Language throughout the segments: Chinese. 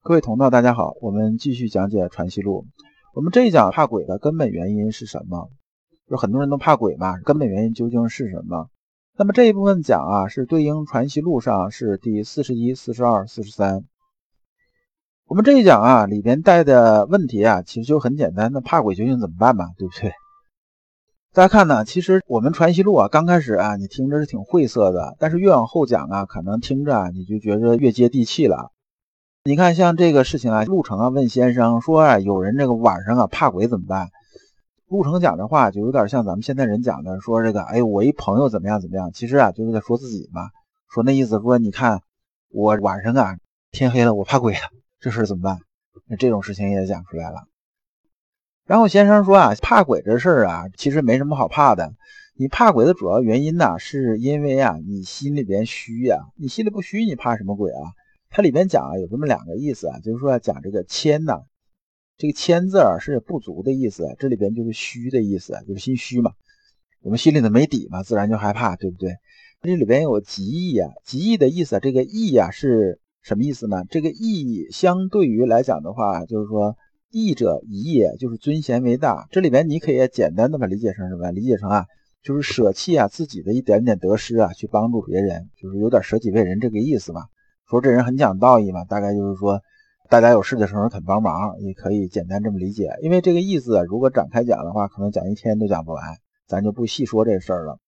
各位同道，大家好，我们继续讲解《传习录》。我们这一讲怕鬼的根本原因是什么？就很多人都怕鬼嘛，根本原因究竟是什么？那么这一部分讲啊，是对应《传习录》上是第四十一、四十二、四十三。我们这一讲啊，里边带的问题啊，其实就很简单，那怕鬼究竟怎么办嘛？对不对？大家看呢，其实我们《传习录》啊，刚开始啊，你听着是挺晦涩的，但是越往后讲啊，可能听着啊，你就觉着越接地气了。你看，像这个事情啊，陆程啊问先生说啊，有人这个晚上啊怕鬼怎么办？陆程讲的话就有点像咱们现在人讲的，说这个，哎，我一朋友怎么样怎么样？其实啊，就是在说自己嘛，说那意思说，你看我晚上啊天黑了，我怕鬼了，这事怎么办？那这种事情也讲出来了。然后先生说啊，怕鬼这事儿啊，其实没什么好怕的。你怕鬼的主要原因呢，是因为啊你心里边虚呀，你心里不虚，你怕什么鬼啊？它里面讲啊，有这么两个意思啊，就是说讲这个谦呐，这个谦字啊是不足的意思，这里边就是虚的意思，就是心虚嘛。我们心里头没底嘛，自然就害怕，对不对？这里边有极意啊，极意的意思，这个意啊是什么意思呢？这个意相对于来讲的话，就是说义者宜也，就是尊贤为大。这里边你可以简单的把理解成什么？理解成啊，就是舍弃啊自己的一点点得失啊，去帮助别人，就是有点舍己为人这个意思嘛。说这人很讲道义嘛，大概就是说，大家有事的时候肯帮忙，也可以简单这么理解。因为这个意思，如果展开讲的话，可能讲一天都讲不完，咱就不细说这事儿了。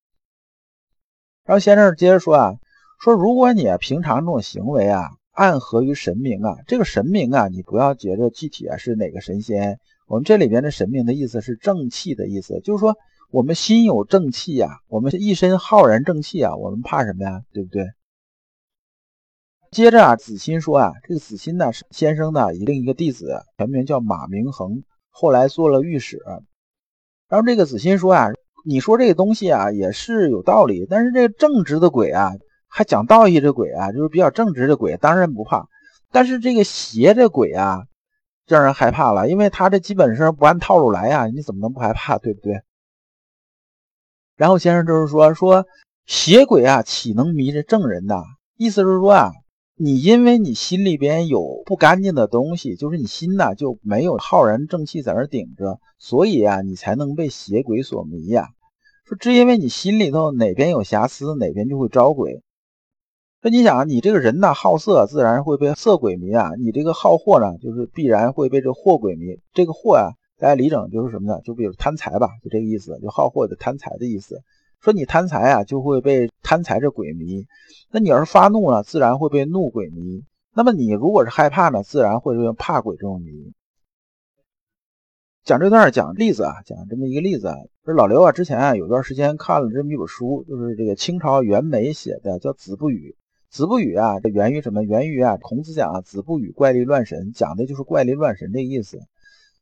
然后先生接着说啊，说如果你平常这种行为啊，暗合于神明啊，这个神明啊，你不要觉得具体啊是哪个神仙。我们这里边的神明的意思是正气的意思，就是说我们心有正气呀，我们一身浩然正气啊，我们怕什么呀？对不对？接着啊，子欣说啊，这个子欣呢是先生的另一个弟子，全名叫马明恒，后来做了御史。然后这个子欣说啊，你说这个东西啊也是有道理，但是这个正直的鬼啊，还讲道义这鬼啊，就是比较正直的鬼，当然不怕。但是这个邪这鬼啊，让人害怕了，因为他这基本上不按套路来呀，你怎么能不害怕，对不对？然后先生就是说，说邪鬼啊，岂能迷这正人呐？意思是说啊。你因为你心里边有不干净的东西，就是你心呐就没有浩然正气在那顶着，所以啊你才能被邪鬼所迷呀。说只因为你心里头哪边有瑕疵，哪边就会招鬼。那你想啊，你这个人呐好色，自然会被色鬼迷啊；你这个好货呢，就是必然会被这货鬼迷。这个货啊，大家理整就是什么呢？就比如贪财吧，就这个意思，就好货的贪财的意思。说你贪财啊，就会被贪财这鬼迷；那你要是发怒了，自然会被怒鬼迷。那么你如果是害怕呢，自然会被怕鬼这种迷。讲这段讲例子啊，讲这么一个例子啊。这老刘啊，之前啊有段时间看了这么一本书，就是这个清朝袁枚写的，叫《子不语》。子不语啊，这源于什么？源于啊，孔子讲啊，子不语怪力乱神，讲的就是怪力乱神的意思。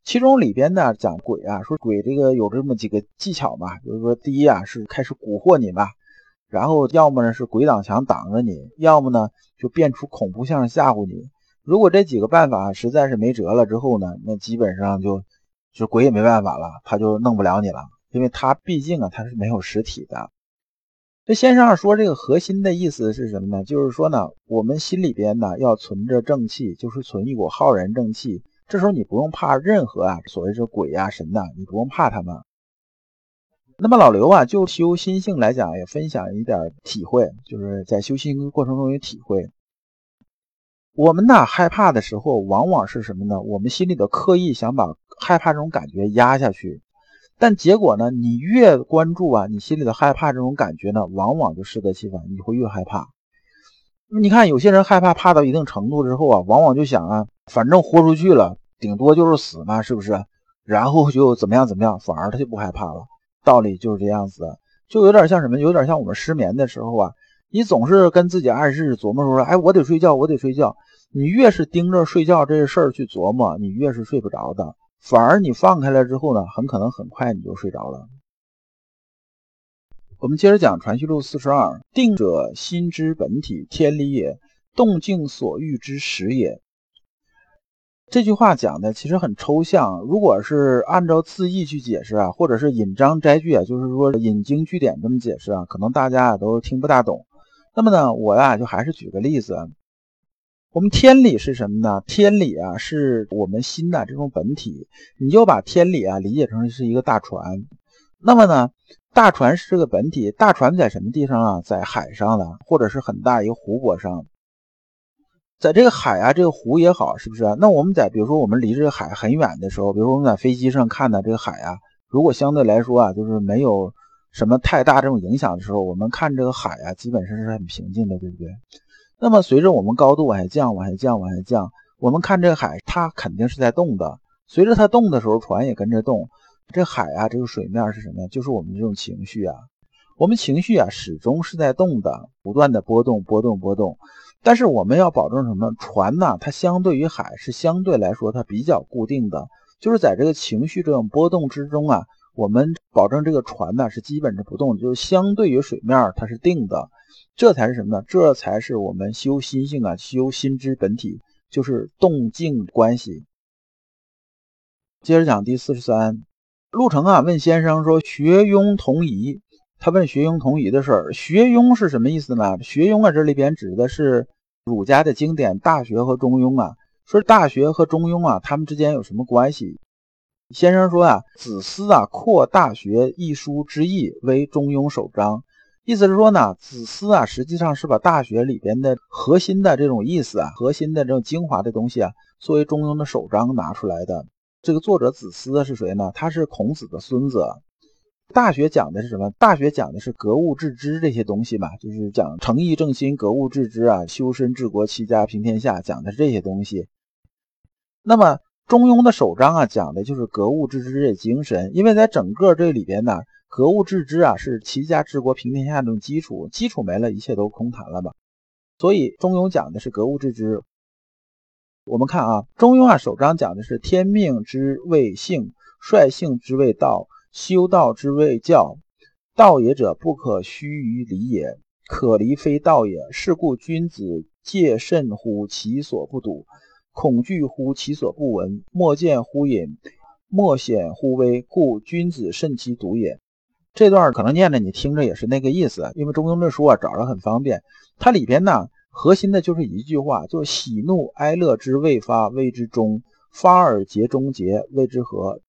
其中里边呢讲鬼啊，说鬼这个有这么几个技巧嘛，就是说第一啊是开始蛊惑你嘛，然后要么呢是鬼挡墙挡着你，要么呢就变出恐怖相吓唬你。如果这几个办法实在是没辙了之后呢，那基本上就就鬼也没办法了，他就弄不了你了，因为他毕竟啊他是没有实体的。这先生说这个核心的意思是什么呢？就是说呢，我们心里边呢要存着正气，就是存一股浩然正气。这时候你不用怕任何啊，所谓是鬼呀神呐，你不用怕他们。那么老刘啊，就修心性来讲，也分享一点体会，就是在修心过程中有体会。我们呐害怕的时候，往往是什么呢？我们心里的刻意想把害怕这种感觉压下去，但结果呢，你越关注啊，你心里的害怕这种感觉呢，往往就适得其反，你会越害怕。你看有些人害怕怕到一定程度之后啊，往往就想啊。反正豁出去了，顶多就是死嘛，是不是？然后就怎么样怎么样，反而他就不害怕了。道理就是这样子，就有点像什么？有点像我们失眠的时候啊，你总是跟自己暗示琢磨说，哎，我得睡觉，我得睡觉。你越是盯着睡觉这事儿去琢磨，你越是睡不着的。反而你放开了之后呢，很可能很快你就睡着了。我们接着讲《传习录》四十二：定者，心之本体，天理也；动静所欲之始也。这句话讲的其实很抽象，如果是按照字义去解释啊，或者是引章摘句啊，就是说引经据典这么解释啊，可能大家啊都听不大懂。那么呢，我呀就还是举个例子，我们天理是什么呢？天理啊，是我们心的这种本体。你就把天理啊理解成是一个大船。那么呢，大船是这个本体。大船在什么地方啊？在海上的，或者是很大一个湖泊上。在这个海啊，这个湖也好，是不是？那我们在比如说我们离这个海很远的时候，比如说我们在飞机上看的这个海啊，如果相对来说啊，就是没有什么太大这种影响的时候，我们看这个海啊，基本上是很平静的，对不对？那么随着我们高度往下降，往下降，往下降，我们看这个海，它肯定是在动的。随着它动的时候，船也跟着动。这海啊，这个水面是什么呀？就是我们这种情绪啊。我们情绪啊，始终是在动的，不断的波动，波动，波动。但是我们要保证什么？船呢？它相对于海是相对来说它比较固定的，就是在这个情绪这种波动之中啊，我们保证这个船呢是基本是不动，就是相对于水面它是定的。这才是什么呢？这才是我们修心性啊，修心之本体，就是动静关系。接着讲第四十三，陆程啊问先生说：“学庸同仪。”他问学庸同仪的事儿。学庸是什么意思呢？学庸啊，这里边指的是儒家的经典《大学》和《中庸》啊。说《大学》和《中庸》啊，他们之间有什么关系？先生说啊，子思啊扩《大学》一书之意为《中庸》首章。意思是说呢，子思啊，实际上是把《大学》里边的核心的这种意思啊，核心的这种精华的东西啊，作为《中庸》的首章拿出来的。这个作者子思是谁呢？他是孔子的孙子。《大学》讲的是什么？《大学》讲的是格物致知这些东西嘛，就是讲诚意正心、格物致知啊，修身治国、齐家平天下，讲的是这些东西。那么《中庸》的首章啊，讲的就是格物致知这精神，因为在整个这里边呢。格物致知啊，是齐家治国平天下这种基础，基础没了，一切都空谈了吧。所以中庸讲的是格物致知。我们看啊，中庸啊首章讲的是天命之谓性，率性之谓道，修道之谓教。道也者，不可虚于理也，可离非道也。是故君子戒慎乎其所不睹，恐惧乎其所不闻，莫见乎隐，莫显乎微，故君子慎其独也。这段可能念着你听着也是那个意思，因为中庸这书啊找着很方便。它里边呢核心的就是一句话，就喜怒哀乐之未发，谓之中；发而结中结，谓之和。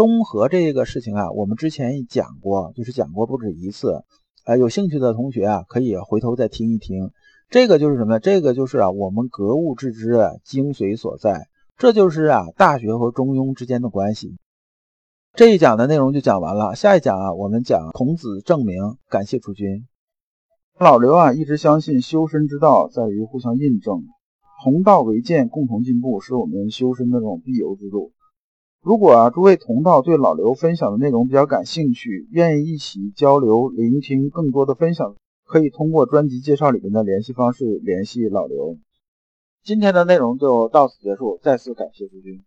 中和这个事情啊，我们之前也讲过，就是讲过不止一次。呃，有兴趣的同学啊，可以回头再听一听。这个就是什么？这个就是啊，我们格物致知精髓所在。这就是啊，大学和中庸之间的关系。这一讲的内容就讲完了，下一讲啊，我们讲孔子证明。感谢诸君。老刘啊，一直相信修身之道在于互相印证，同道为鉴，共同进步，是我们修身的这种必由之路。如果啊，诸位同道对老刘分享的内容比较感兴趣，愿意一起交流、聆听更多的分享，可以通过专辑介绍里面的联系方式联系老刘。今天的内容就到此结束，再次感谢诸君。